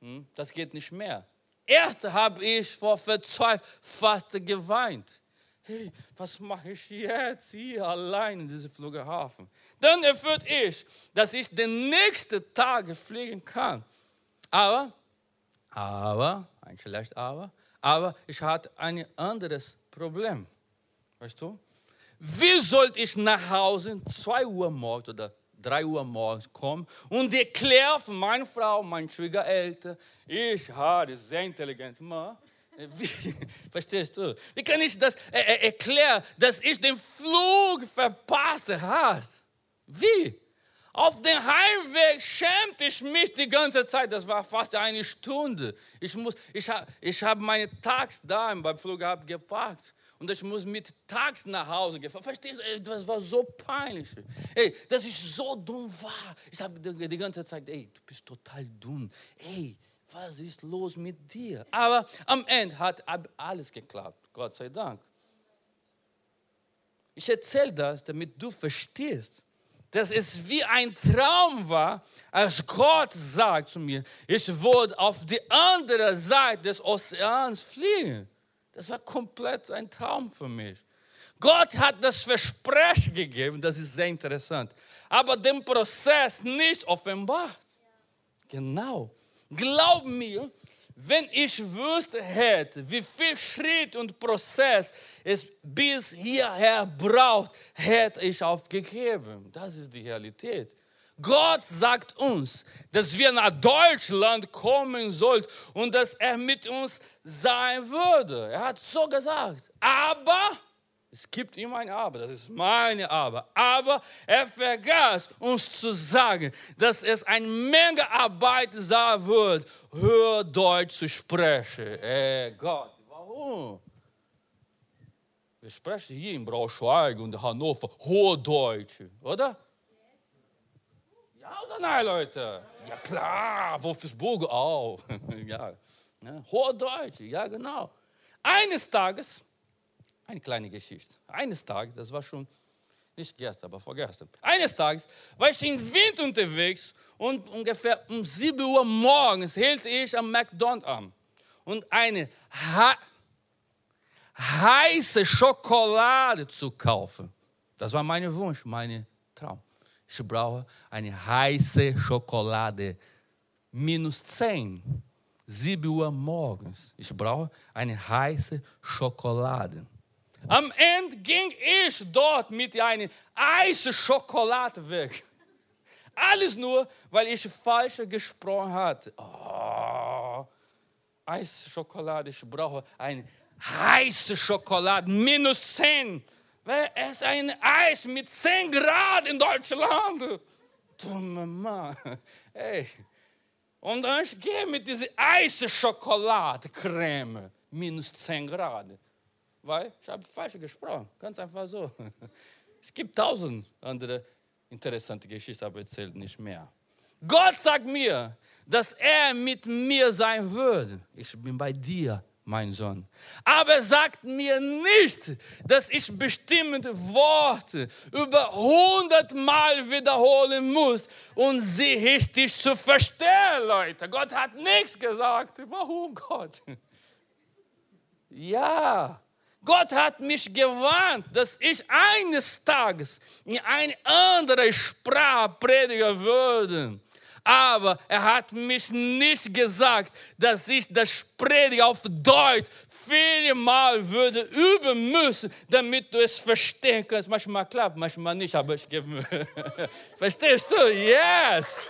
Hm? Das geht nicht mehr. Erst habe ich vor Verzweiflung fast geweint. Hey, was mache ich jetzt hier allein in diesem Flughafen? Dann erfüllt ich, dass ich den nächsten Tag fliegen kann. Aber aber, ein schlecht aber, aber ich hatte ein anderes Problem. Weißt du? Wie sollte ich nach Hause 2 Uhr morgens oder 3 Uhr morgens kommen und erklären von meiner Frau, meinen Schwiegereltern, ich habe sehr intelligent Mann. Wie, verstehst du? Wie kann ich das er, erklären, dass ich den Flug verpasst habe? Wie? Auf dem Heimweg schämte ich mich die ganze Zeit. Das war fast eine Stunde. Ich, ich, ich habe meine Tax da beim Flughafen geparkt. Und ich muss mit Tax nach Hause gehen. Verstehst du? Das war so peinlich. Ey, dass ich so dumm war. Ich habe die ganze Zeit, ey, du bist total dumm. Ey, was ist los mit dir? Aber am Ende hat alles geklappt. Gott sei Dank. Ich erzähle das, damit du verstehst, dass es wie ein Traum war, als Gott sagt zu mir, ich würde auf die andere Seite des Ozeans fliegen. Das war komplett ein Traum für mich. Gott hat das Versprechen gegeben, das ist sehr interessant, aber den Prozess nicht offenbart. Genau. Glaub mir, wenn ich wüsste hätte, wie viel Schritt und Prozess es bis hierher braucht, hätte ich aufgegeben. Das ist die Realität. Gott sagt uns, dass wir nach Deutschland kommen sollten und dass er mit uns sein würde. Er hat so gesagt. Aber es gibt immer ein Aber, das ist meine Aber. Aber er vergaß uns zu sagen, dass es eine Menge Arbeit sein wird, Hördeutsch zu sprechen. Ey Gott, warum? Wir sprechen hier in Braunschweig und Hannover Hochdeutsch, oder? Ja oder nein, Leute? Ja klar, Wolfsburg auch. ja, ne? Hochdeutsch, ja genau. Eines Tages eine kleine Geschichte. Eines Tages, das war schon nicht gestern, aber vorgestern. Eines Tages war ich im Wind unterwegs und ungefähr um 7 Uhr morgens hielt ich am McDonald's an. Und eine heiße Schokolade zu kaufen. Das war mein Wunsch, mein Traum. Ich brauche eine heiße Schokolade. Minus 10. 7 Uhr morgens. Ich brauche eine heiße Schokolade. Am Ende ging ich dort mit einer Eisschokolade weg. Alles nur, weil ich falsch gesprochen hatte. Oh, Eisschokolade, ich brauche eine heiße Schokolade, minus 10. Es ist ein Eis mit 10 Grad in Deutschland. Dumme Mann. Hey. Und dann ich gehe mit dieser Eisschokolade-Creme, minus 10 Grad weil ich habe falsch gesprochen. Ganz einfach so. Es gibt tausend andere interessante Geschichten, aber erzählt nicht mehr. Gott sagt mir, dass er mit mir sein würde. Ich bin bei dir, mein Sohn. Aber er sagt mir nicht, dass ich bestimmte Worte über hundertmal wiederholen muss, um sie richtig zu verstehen, Leute. Gott hat nichts gesagt. Warum Gott? Ja, Gott hat mich gewarnt, dass ich eines Tages in eine andere Sprache predigen würde. Aber er hat mich nicht gesagt, dass ich das Predigen auf Deutsch vielmal würde üben müssen, damit du es verstehen kannst. Manchmal klappt, manchmal nicht, aber ich gebe mir. Verstehst du? Yes!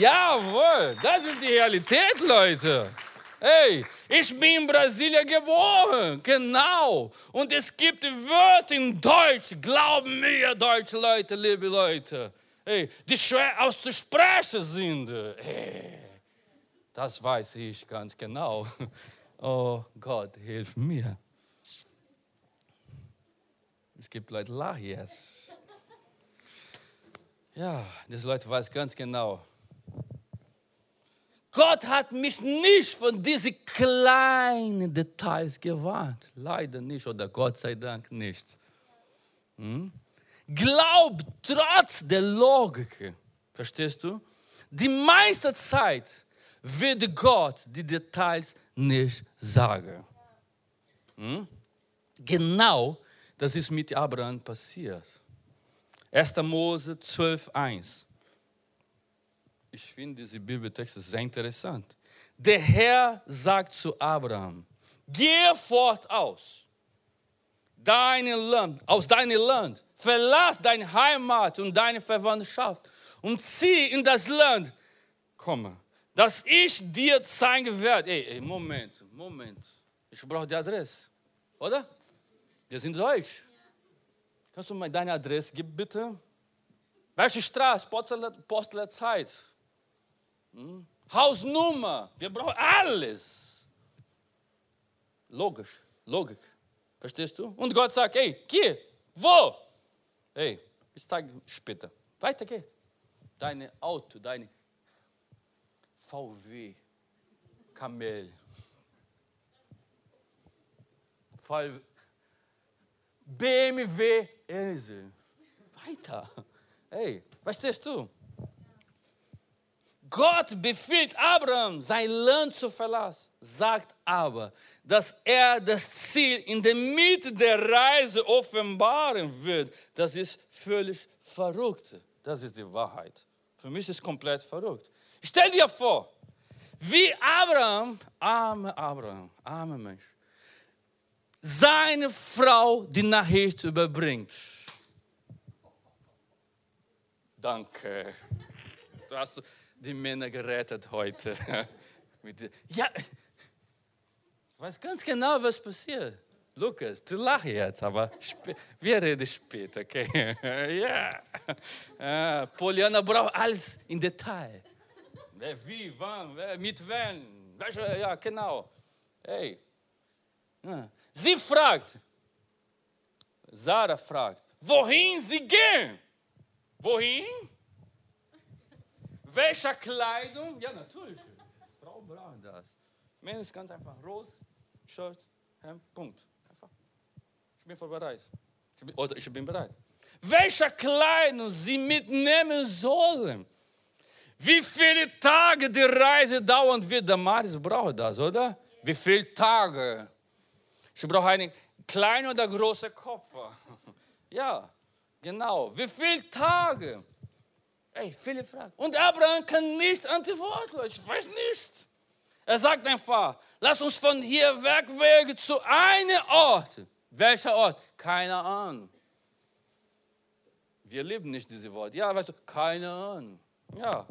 Jawohl, das ist die Realität, Leute. Hey, ich bin in Brasilien geboren, genau. Und es gibt Wörter in Deutsch, glauben mir, deutsche Leute, liebe Leute, die schwer auszusprechen sind. Das weiß ich ganz genau. Oh Gott, hilf mir. Es gibt Leute, lach jetzt. Ja, diese Leute weiß ganz genau. Gott hat mich nicht von diesen kleinen Details gewarnt. Leider nicht oder Gott sei Dank nicht. Hm? Glaub trotz der Logik. Verstehst du? Die meiste Zeit wird Gott die Details nicht sagen. Hm? Genau das ist mit Abraham passiert. 1. Mose 12, 1. Ich finde diese Bibeltexte sehr interessant. Der Herr sagt zu Abraham, geh fort aus, deine Land, aus deinem Land, verlass deine Heimat und deine Verwandtschaft und zieh in das Land, komme, das ich dir zeigen werde. Ey, ey, Moment, Moment, ich brauche die Adresse, oder? Wir sind Deutsch. Kannst du mir deine Adresse geben, bitte? Welche Straße? Postlerzeit. Hm? Hausnummer. Wir brauchen alles. Logisch. Logik. Verstehst du? Und Gott sagt, hey, geh. Wo? Hey, ich zeige später. Weiter geht's. Deine Auto, deine VW, Kamel, BMW Insel. Weiter. Hey, verstehst du? Gott befiehlt Abraham, sein Land zu verlassen, sagt aber, dass er das Ziel in der Mitte der Reise offenbaren wird. Das ist völlig verrückt. Das ist die Wahrheit. Für mich ist es komplett verrückt. Stell dir vor, wie Abraham, arme Abraham, armer Mensch, seine Frau die Nachricht überbringt. Danke. Du hast die Männer gerettet heute. ja, ich weiß ganz genau, was passiert. Lukas, du lachst jetzt, aber wir reden später, okay? ja. ja. Poliana braucht alles im Detail. Wie, wann, mit wem, ja, genau. Hey. Ja. Sie fragt, Sarah fragt, wohin sie gehen? Wohin? Welche Kleidung? Ja, natürlich. Frau braucht das. Männer ist ganz einfach. Rose, Shirt, Hemd, Punkt. Einfach. Ich bin vorbereitet. Ich bin, oder ich bin bereit. Welche Kleidung sie mitnehmen sollen? Wie viele Tage die Reise dauern wird? Der Maris braucht das, oder? Wie viele Tage? Ich brauche einen kleinen oder großen Koffer. Ja, genau. Wie viele Tage? Ey, viele Fragen. Und Abraham kann nicht antworten. Ich weiß nicht. Er sagt einfach, lass uns von hier wegwegen zu einem Ort. Welcher Ort? Keine Ahnung. Wir lieben nicht diese Worte. Ja, weißt du, keine Ahnung. Ja,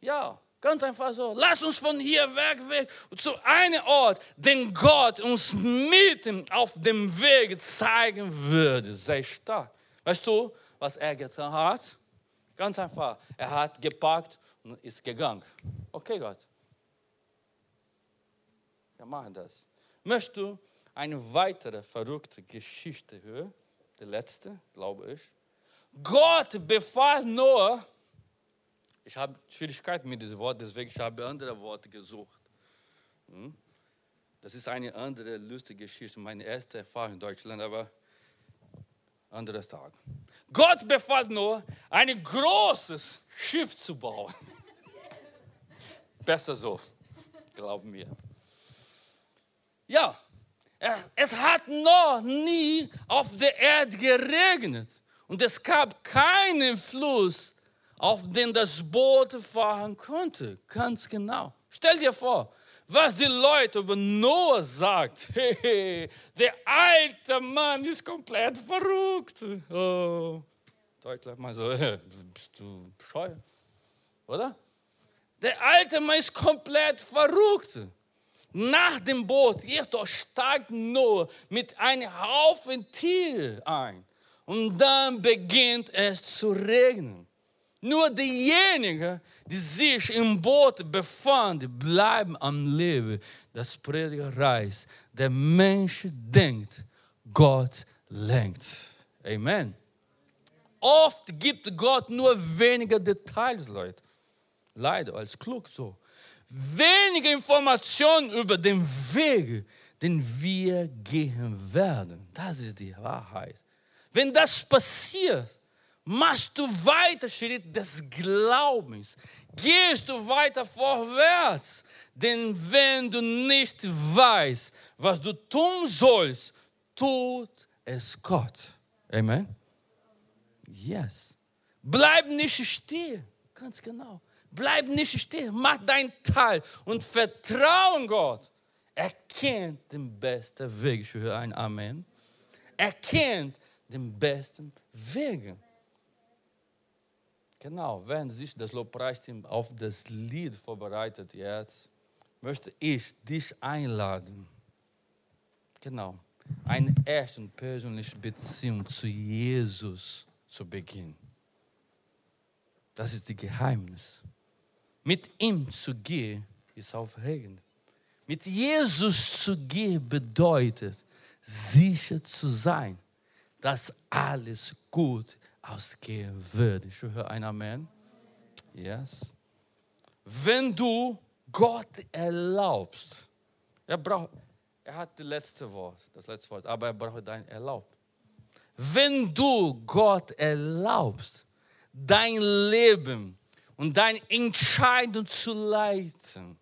ja. Ganz einfach so. Lass uns von hier weg, weg zu einem Ort, den Gott uns mitten auf dem Weg zeigen würde. Sei stark. Weißt du, was er getan hat? Ganz einfach. Er hat gepackt und ist gegangen. Okay, Gott. Wir machen das. Möchtest du eine weitere verrückte Geschichte hören? Die letzte, glaube ich. Gott befahl Noah, ich habe Schwierigkeiten mit diesem Wort, deswegen habe ich andere Worte gesucht. Hm? Das ist eine andere lustige Geschichte, meine erste Erfahrung in Deutschland, aber anderes Tag. Gott befahl nur, ein großes Schiff zu bauen. Besser so, glauben wir. Ja, es hat noch nie auf der Erde geregnet und es gab keinen Fluss auf den das Boot fahren konnte. Ganz genau. Stell dir vor, was die Leute über Noah sagt. Der alte Mann ist komplett verrückt. Oh. Deutlich mal so, bist du bescheuert? Oder? Der alte Mann ist komplett verrückt. Nach dem Boot, jedoch steigt Noah mit einem Haufen Tiere ein. Und dann beginnt es zu regnen. Nur diejenigen, die sich im Boot befanden, bleiben am Leben. Das Prediger reicht. Der Mensch denkt, Gott lenkt. Amen. Oft gibt Gott nur wenige Details, Leute. Leider, als klug so. Wenige Informationen über den Weg, den wir gehen werden. Das ist die Wahrheit. Wenn das passiert, machst du weiter Schritt des Glaubens. Gehst du weiter vorwärts. Denn wenn du nicht weißt, was du tun sollst, tut es Gott. Amen. Yes. Bleib nicht stehen. Ganz genau. Bleib nicht stehen. Mach dein Teil und vertraue Gott. Er kennt den besten Weg. Ich höre ein Amen. Er kennt den besten Weg. Genau, wenn sich das Lobpreisteam auf das Lied vorbereitet jetzt, möchte ich dich einladen. Genau, eine erste und persönliche Beziehung zu Jesus zu beginnen. Das ist das Geheimnis. Mit ihm zu gehen ist aufregend. Mit Jesus zu gehen bedeutet, sicher zu sein, dass alles gut ausgehen wird. Ich höre ein Amen. Yes. Wenn du Gott erlaubst, er, braucht, er hat das letzte Wort, das letzte Wort, aber er braucht dein Erlaubt. Wenn du Gott erlaubst, dein Leben und deine Entscheidung zu leiten,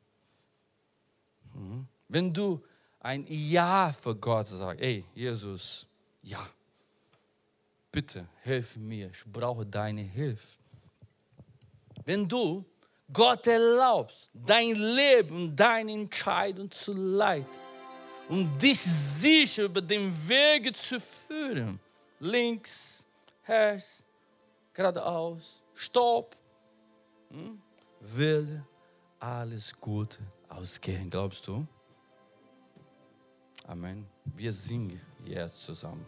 mhm, wenn du ein Ja für Gott sagst, ey, Jesus, ja, bitte hilf mir, ich brauche deine Hilfe. Wenn du Gott erlaubst, dein Leben, deine Entscheidung zu leiten um dich sicher über den Weg zu führen, links, rechts, geradeaus, stopp, hm? wird alles gut ausgehen, glaubst du? Amen. Wir singen jetzt zusammen.